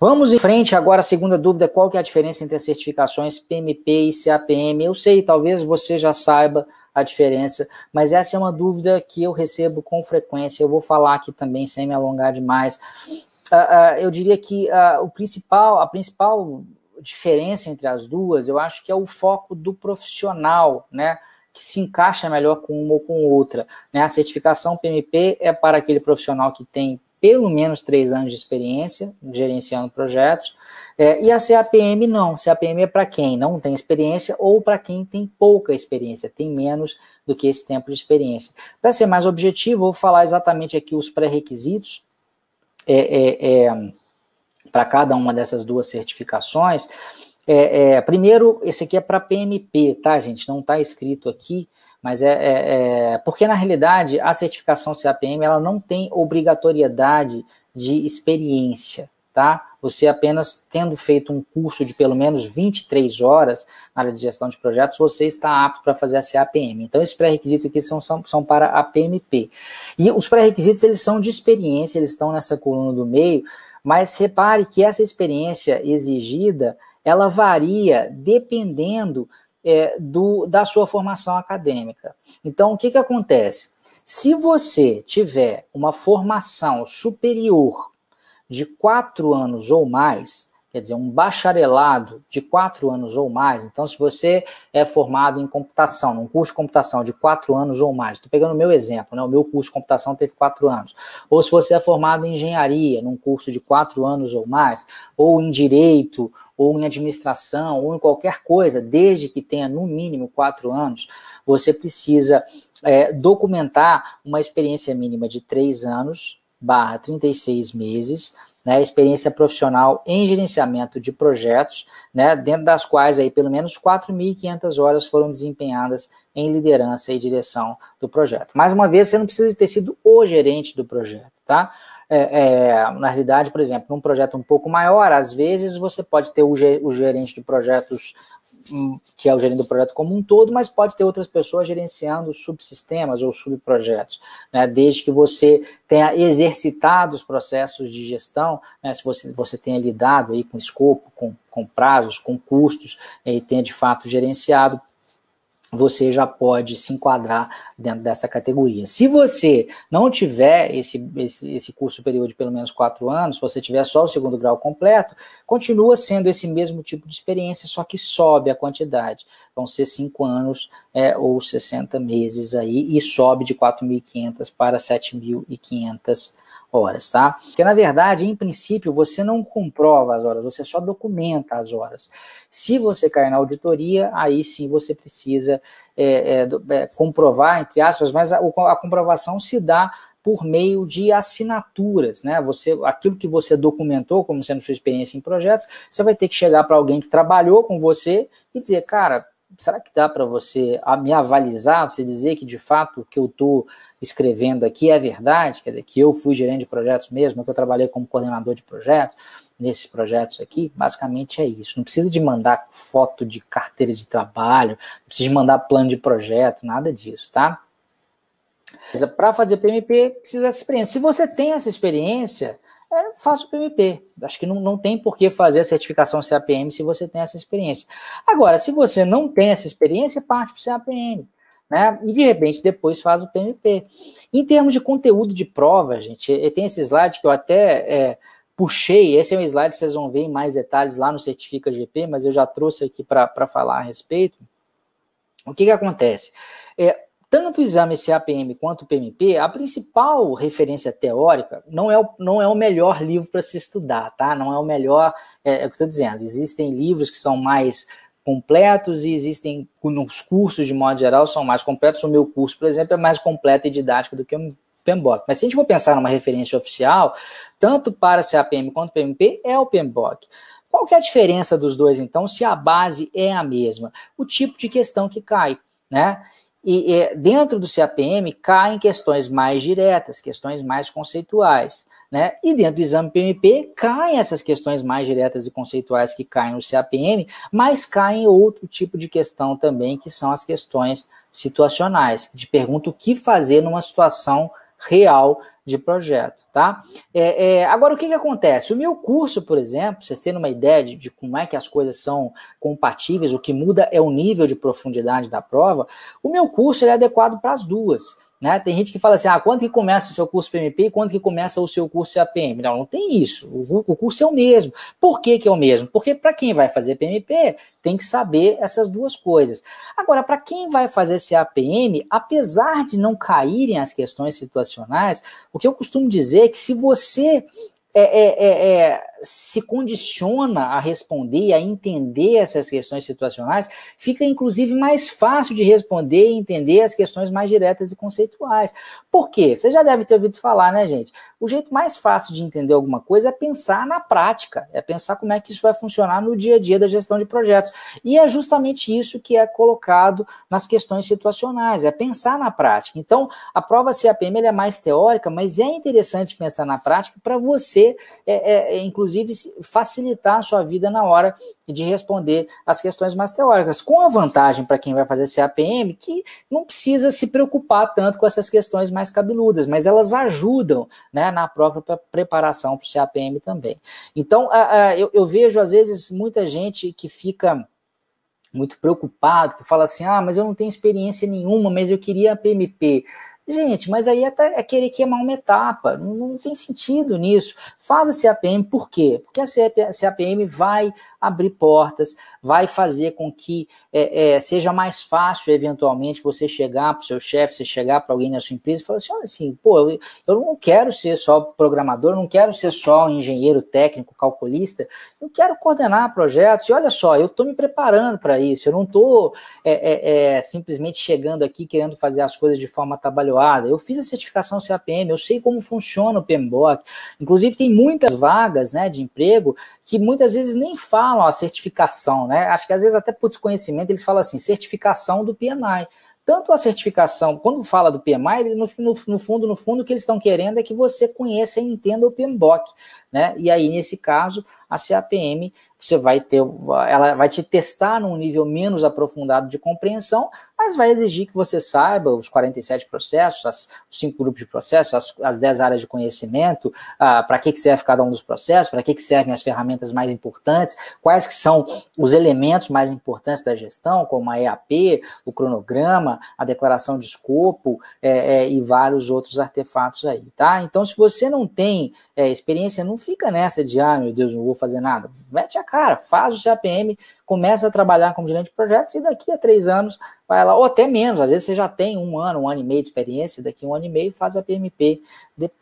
Vamos em frente agora, a segunda dúvida, qual que é a diferença entre as certificações PMP e CAPM? Eu sei, talvez você já saiba a diferença, mas essa é uma dúvida que eu recebo com frequência, eu vou falar aqui também, sem me alongar demais. Uh, uh, eu diria que uh, o principal, a principal diferença entre as duas, eu acho que é o foco do profissional, né? Que se encaixa melhor com uma ou com outra. Né? A certificação PMP é para aquele profissional que tem pelo menos três anos de experiência gerenciando projetos. É, e a CAPM não. CAPM é para quem não tem experiência ou para quem tem pouca experiência, tem menos do que esse tempo de experiência. Para ser mais objetivo, vou falar exatamente aqui os pré-requisitos é, é, é para cada uma dessas duas certificações. É, é, primeiro, esse aqui é para PMP, tá, gente? Não está escrito aqui, mas é, é, é, porque na realidade a certificação CAPM ela não tem obrigatoriedade de experiência, tá? Você apenas tendo feito um curso de pelo menos 23 horas na área de gestão de projetos, você está apto para fazer a CAPM. Então, esses pré-requisitos aqui são, são, são para a PMP. E os pré-requisitos, eles são de experiência, eles estão nessa coluna do meio, mas repare que essa experiência exigida, ela varia dependendo é, do, da sua formação acadêmica. Então, o que, que acontece? Se você tiver uma formação superior de quatro anos ou mais, quer dizer, um bacharelado de quatro anos ou mais. Então, se você é formado em computação, num curso de computação de quatro anos ou mais, estou pegando o meu exemplo, né? O meu curso de computação teve quatro anos. Ou se você é formado em engenharia, num curso de quatro anos ou mais, ou em direito, ou em administração, ou em qualquer coisa, desde que tenha no mínimo quatro anos, você precisa é, documentar uma experiência mínima de três anos barra 36 meses né, experiência profissional em gerenciamento de projetos, né, dentro das quais aí pelo menos 4.500 horas foram desempenhadas em liderança e direção do projeto. Mais uma vez, você não precisa ter sido o gerente do projeto, tá? É, é, na realidade, por exemplo, num projeto um pouco maior, às vezes você pode ter o, o gerente de projetos que é o gerente do projeto como um todo, mas pode ter outras pessoas gerenciando subsistemas ou subprojetos, né? desde que você tenha exercitado os processos de gestão, né? se você, você tenha lidado aí com escopo, com, com prazos, com custos, e tenha de fato gerenciado você já pode se enquadrar dentro dessa categoria. Se você não tiver esse, esse, esse, curso superior de pelo menos quatro anos, se você tiver só o segundo grau completo, continua sendo esse mesmo tipo de experiência, só que sobe a quantidade. Vão ser cinco anos é, ou 60 meses aí, e sobe de 4.500 para 7.500 horas, tá? Porque, na verdade, em princípio, você não comprova as horas, você só documenta as horas. Se você cair na auditoria, aí sim você precisa é, é, é, comprovar, entre aspas, mas a, a comprovação se dá por meio de assinaturas, né? Você, aquilo que você documentou como sendo sua experiência em projetos, você vai ter que chegar para alguém que trabalhou com você e dizer, cara, será que dá para você me avalizar, você dizer que de fato que eu estou escrevendo aqui é verdade, quer dizer, que eu fui gerente de projetos mesmo, que eu trabalhei como coordenador de projetos, nesses projetos aqui, basicamente é isso. Não precisa de mandar foto de carteira de trabalho, não precisa de mandar plano de projeto, nada disso, tá? Para fazer PMP, precisa dessa experiência. Se você tem essa experiência, é, faça o PMP. Acho que não, não tem por que fazer a certificação CAPM se você tem essa experiência. Agora, se você não tem essa experiência, parte para o CAPM. Né? E de repente depois faz o PMP. Em termos de conteúdo de prova, gente, tem esse slide que eu até é, puxei. Esse é um slide que vocês vão ver em mais detalhes lá no Certifica GP, mas eu já trouxe aqui para falar a respeito. O que, que acontece? É, tanto o exame CAPM quanto o PMP, a principal referência teórica não é o, não é o melhor livro para se estudar, tá? Não é o melhor, é, é o que estou dizendo. Existem livros que são mais completos e existem nos cursos de modo geral são mais completos. O meu curso, por exemplo, é mais completo e didático do que o PMBOK. Mas se a gente for pensar numa referência oficial, tanto para CAPM quanto PMP, é o PMBOK. Qual que é a diferença dos dois, então, se a base é a mesma? O tipo de questão que cai, né? E, e dentro do CAPM caem questões mais diretas, questões mais conceituais. Né? E dentro do exame PMP caem essas questões mais diretas e conceituais que caem no CAPM, mas caem outro tipo de questão também, que são as questões situacionais, de pergunta o que fazer numa situação real de projeto, tá? É, é, agora, o que, que acontece? O meu curso, por exemplo, vocês terem uma ideia de, de, como é que as coisas são compatíveis, o que muda é o nível de profundidade da prova, o meu curso é adequado para as duas. Né? Tem gente que fala assim, ah, quanto que começa o seu curso PMP e quanto que começa o seu curso CAPM? Não, não tem isso. O, o curso é o mesmo. Por que, que é o mesmo? Porque para quem vai fazer PMP, tem que saber essas duas coisas. Agora, para quem vai fazer CAPM, apesar de não caírem as questões situacionais, o que eu costumo dizer é que se você é, é, é, é, se condiciona a responder, a entender essas questões situacionais, fica inclusive mais fácil de responder e entender as questões mais diretas e conceituais. Por quê? Você já deve ter ouvido falar, né, gente? O jeito mais fácil de entender alguma coisa é pensar na prática, é pensar como é que isso vai funcionar no dia a dia da gestão de projetos. E é justamente isso que é colocado nas questões situacionais, é pensar na prática. Então, a prova CAPM é mais teórica, mas é interessante pensar na prática para você é, é, é, inclusive, facilitar a sua vida na hora de responder as questões mais teóricas, com a vantagem para quem vai fazer CAPM que não precisa se preocupar tanto com essas questões mais cabeludas, mas elas ajudam né, na própria preparação para o CAPM também. Então, eu, eu vejo, às vezes, muita gente que fica muito preocupado, que fala assim: ah, mas eu não tenho experiência nenhuma, mas eu queria a PMP. Gente, mas aí é, querer queimar uma etapa, não, tem sentido nisso. Faz a CAPM, por quê? Porque a CAPM vai abrir portas, vai fazer com que é, é, seja mais fácil, eventualmente, você chegar para o seu chefe, você chegar para alguém na sua empresa e falar assim: olha assim, pô, eu, eu não quero ser só programador, não quero ser só engenheiro técnico, calculista, eu quero coordenar projetos, e olha só, eu estou me preparando para isso, eu não estou é, é, é, simplesmente chegando aqui querendo fazer as coisas de forma trabalhada. Eu fiz a certificação CAPM, eu sei como funciona o PMBOK, inclusive tem muitas vagas né, de emprego que muitas vezes nem falam a certificação, né? Acho que às vezes até por desconhecimento eles falam assim, certificação do PMI. Tanto a certificação, quando fala do PMI, eles, no, no, no fundo, no fundo, o que eles estão querendo é que você conheça e entenda o PMBOK, né? E aí, nesse caso, a CAPM você vai ter, ela vai te testar num nível menos aprofundado de compreensão, mas vai exigir que você saiba os 47 processos, as, os cinco grupos de processos, as, as 10 áreas de conhecimento, ah, para que, que serve cada um dos processos, para que, que servem as ferramentas mais importantes, quais que são os elementos mais importantes da gestão, como a EAP, o cronograma, a declaração de escopo é, é, e vários outros artefatos aí, tá? Então, se você não tem é, experiência, não fica nessa de, ah, meu Deus, não vou fazer nada. Mete a cara, faz o CAPM, começa a trabalhar como gerente de projetos e daqui a três anos vai lá, ou até menos, às vezes você já tem um ano, um ano e meio de experiência, daqui a um ano e meio faz a PMP depois.